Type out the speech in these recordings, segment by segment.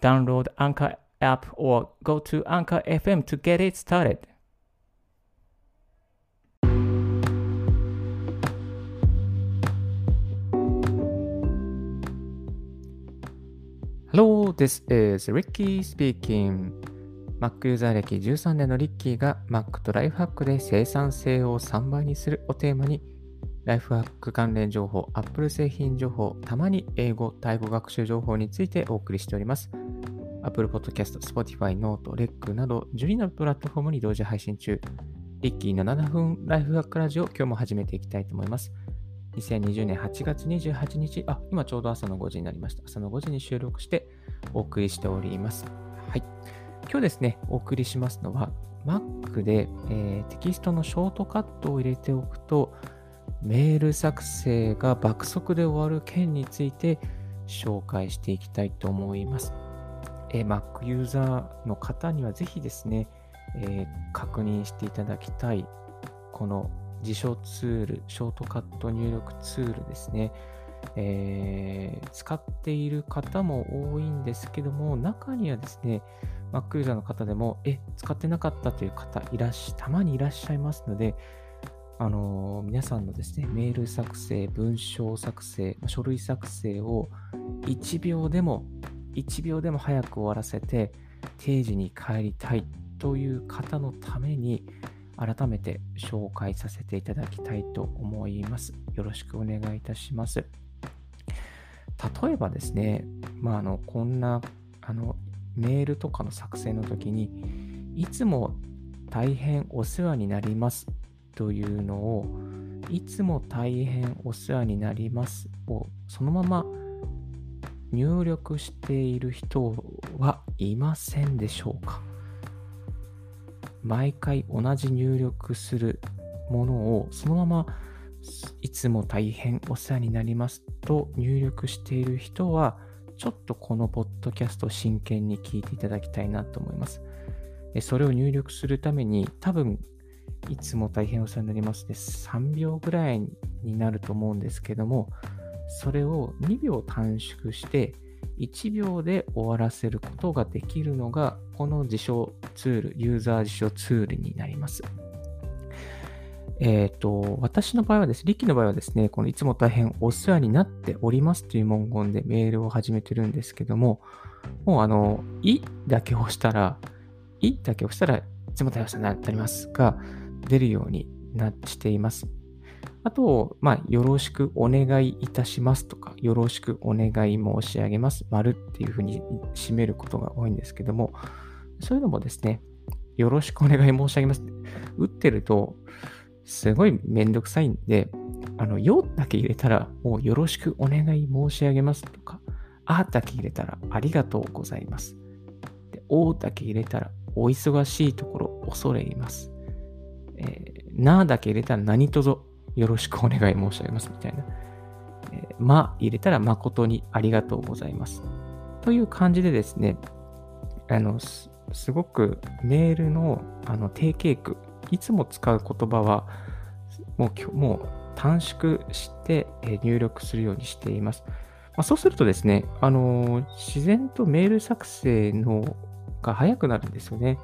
Download Anchor app or go to Anchor FM to get it started. Hello, this is Ricky speaking. Mac ユーザー歴13年のリッキーが Mac とライフハックで生産性を3倍にするをテーマにライフハック関連情報、Apple 製品情報、たまに英語、タイ語学習情報についてお送りしております。Apple Podcast、Spotify、Note、REC など12のプラットフォームに同時配信中。リッキーの7分ライフハックラジオ、今日も始めていきたいと思います。2020年8月28日、あ、今ちょうど朝の5時になりました。朝の5時に収録してお送りしております。はい。今日ですね、お送りしますのは、Mac で、えー、テキストのショートカットを入れておくと、メール作成が爆速で終わる件について紹介していきたいと思います。え、Mac ユーザーの方にはぜひですね、えー、確認していただきたい、この辞書ツール、ショートカット入力ツールですね。えー、使っている方も多いんですけども、中にはですね、Mac ユーザーの方でも、え、使ってなかったという方いらっしゃ、たまにいらっしゃいますので、あの、皆さんのですね、メール作成、文章作成、書類作成を1秒でも、1秒でも早く終わらせて、定時に帰りたいという方のために、改めて紹介させていただきたいと思います。よろしくお願いいたします。例えばですね、まあ、あのこんなあのメールとかの作成の時に、いつも大変お世話になりますというのを、いつも大変お世話になりますをそのまま入力している人はいませんでしょうか？毎回同じ入力するものをそのままいつも大変お世話になりますと入力している人はちょっとこのポッドキャストを真剣に聞いていただきたいなと思います。それを入力するために多分いつも大変お世話になりますで3秒ぐらいになると思うんですけどもそれを2秒短縮して1秒で終わらせることができるのがこの辞書ツール、ユーザー辞書ツールになります。えっ、ー、と、私の場合はですね、リキの場合はですね、このいつも大変お世話になっておりますという文言でメールを始めてるんですけども、もうあの、いだけ押したら、いだけ押したらいつも大変お世話になっておりますが、出るようになっています。あと、まあ、よろしくお願いいたしますとか、よろしくお願い申し上げます、丸っていうふうに締めることが多いんですけども、そういうのもですね、よろしくお願い申し上げますって打ってると、すごいめんどくさいんで、あの、よだけ入れたら、もうよろしくお願い申し上げますとか、あだけ入れたらありがとうございます。で、おだけ入れたらお忙しいところ恐れ入ります。えー、なだけ入れたら何卒よろしくお願い申し上げますみたいな。えー、ま入れたら誠にありがとうございます。という感じでですね、あの、すごくメールのあの定型句、いつも使う言葉は、もうもう短縮して入力するようにしています。まあ、そうするとですね、あの自然とメール作成のが早くなるんですよね。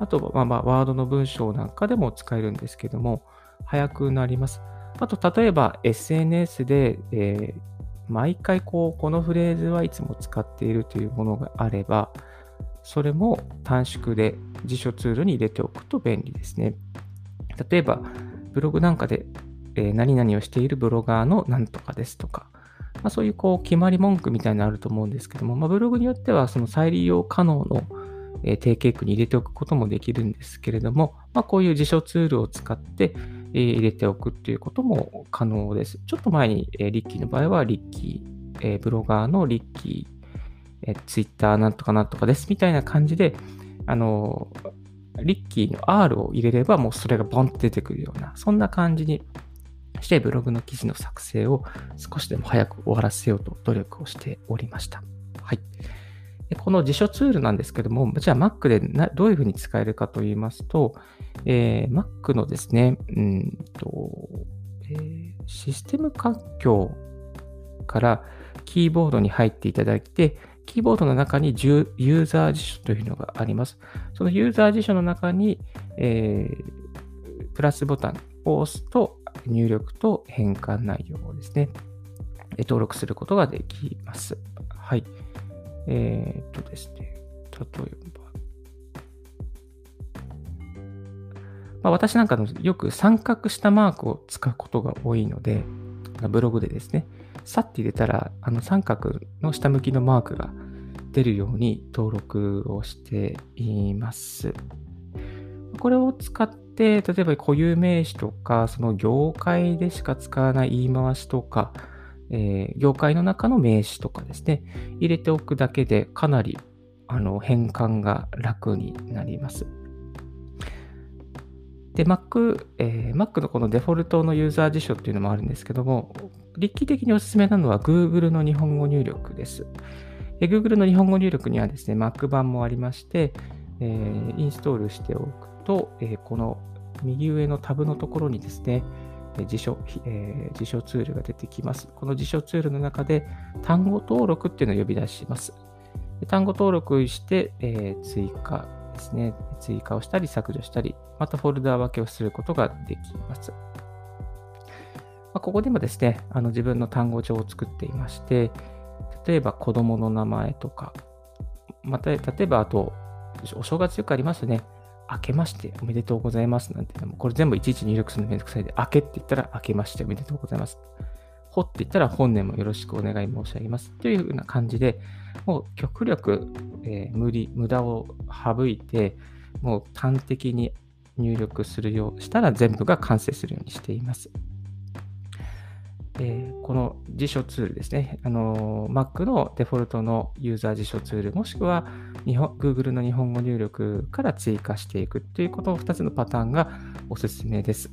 あと、まあ、まあ、ワードの文章なんかでも使えるんですけども、早くなります。あと、例えば SNS で、えー、毎回こう、このフレーズはいつも使っているというものがあれば、それも短縮で辞書ツールに入れておくと便利ですね。例えば、ブログなんかで、えー、何々をしているブロガーのなんとかですとか、まあ、そういうこう決まり文句みたいなのあると思うんですけども、まあ、ブログによってはその再利用可能の、え、定型句に入れておくこともできるんですけれども、まあ、こういう辞書ツールを使って、え、入れておくっていうことも可能です。ちょっと前に、え、リッキーの場合はリッキー、え、ブロガーのリッキーえ Twitter なんとかなんとかですみたいな感じで、あの、リッキーの R を入れればもうそれがボンって出てくるような、そんな感じにしてブログの記事の作成を少しでも早く終わらせようと努力をしておりました。はい。この辞書ツールなんですけども、じゃあ Mac でどういうふうに使えるかと言いますと、えー、Mac のですね、うんとえー、システム環境からキーボードに入っていただいて、キーボードの中にユーザー辞書というのがあります。そのユーザー辞書の中に、えー、プラスボタンを押すと入力と変換内容をですね、登録することができます。はい。えー、っとですね、例えば、まあ、私なんかのよく三角したマークを使うことが多いので、ブログでですね、さって入れたら、あの三角の下向きのマークが出るように登録をしています。これを使って、例えば固有名詞とか、その業界でしか使わない言い回しとか、えー、業界の中の名詞とかですね、入れておくだけでかなりあの変換が楽になります。で、Mac、えー、Mac のこのデフォルトのユーザー辞書っていうのもあるんですけども、立気的におすすめなのは Google の日本語入力です。Google の日本語入力にはですね、Mac 版もありまして、えー、インストールしておくと、えー、この右上のタブのところにですね、辞書、えー、辞書ツールが出てきます。この辞書ツールの中で単語登録っていうのを呼び出します。単語登録して、えー、追加ですね。追加をしたり削除したり、またフォルダー分けをすることができます。まあ、ここでもですね、あの自分の単語帳を作っていまして、例えば子供の名前とか、また、例えばあと、お正月よくありますね。明けましておめでとうございますなんてのも、これ全部いちいち入力するのめんどくさいで、明けって言ったら明けましておめでとうございます。ほって言ったら本年もよろしくお願い申し上げます。というふうな感じで、もう極力、えー、無理、無駄を省いて、もう端的に入力するようしたら全部が完成するようにしています。え、この辞書ツールですね、あの Mac のデフォルトのユーザー辞書ツール、もしくは日本 Google の日本語入力から追加していくということの2つのパターンがおすすめです。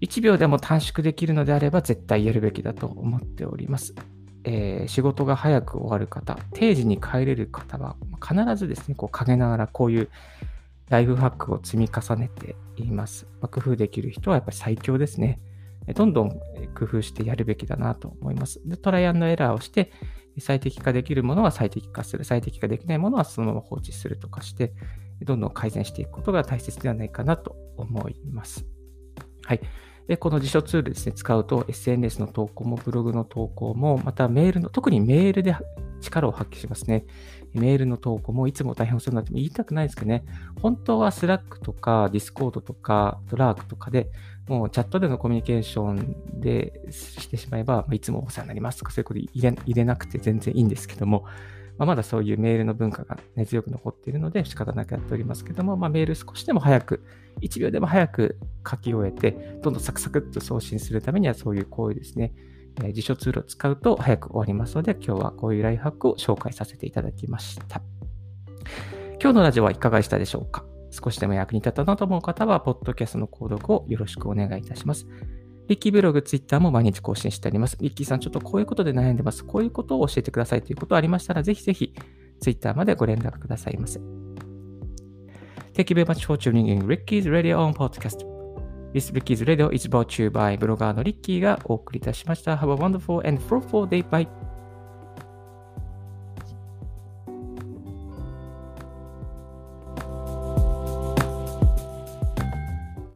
1秒でも短縮できるのであれば絶対やるべきだと思っております。えー、仕事が早く終わる方、定時に帰れる方は必ずですね、こう陰ながらこういうライフハックを積み重ねています。ま、工夫できる人はやっぱり最強ですね。どんどん工夫してやるべきだなと思います。でトライアンドエラーをして、最適化できるものは最適化する、最適化できないものはそのまま放置するとかして、どんどん改善していくことが大切ではないかなと思います。はい。で、この辞書ツールですね、使うと SNS の投稿もブログの投稿も、またメールの、特にメールで力を発揮しますね。メールの投稿もいつも大変お世話になっても言いたくないですけどね、本当はスラックとかディスコードとかドラークとかでもうチャットでのコミュニケーションでしてしまえば、いつもお世話になりますとかそういうこと入れ入れなくて全然いいんですけども、まあ、まだそういうメールの文化が根強く残っているので仕方なくやっておりますけども、まあ、メール少しでも早く、1秒でも早く書き終えて、どんどんサクサクっと送信するためにはそういう行為ですね。えー、辞書ツールを使うと早く終わりますので、今日はこういうライフハックを紹介させていただきました。今日のラジオはいかがでしたでしょうか？少しでも役に立ったなと思う方は、ポッドキャストの購読をよろしくお願いいたします。リッキーブログ、ツイッターも毎日更新しております。リッキーさん、ちょっとこういうことで悩んでます。こういうことを教えてくださいということありましたら、ぜひぜひ、ツイッターまでご連絡くださいませ。Thank you very much for tuning in Ricky's Radio on Podcast. This Ricky's Radio is brought to you by ブロガーのリッキーがお送りいたしました。Have a wonderful and fruitful day. Bye.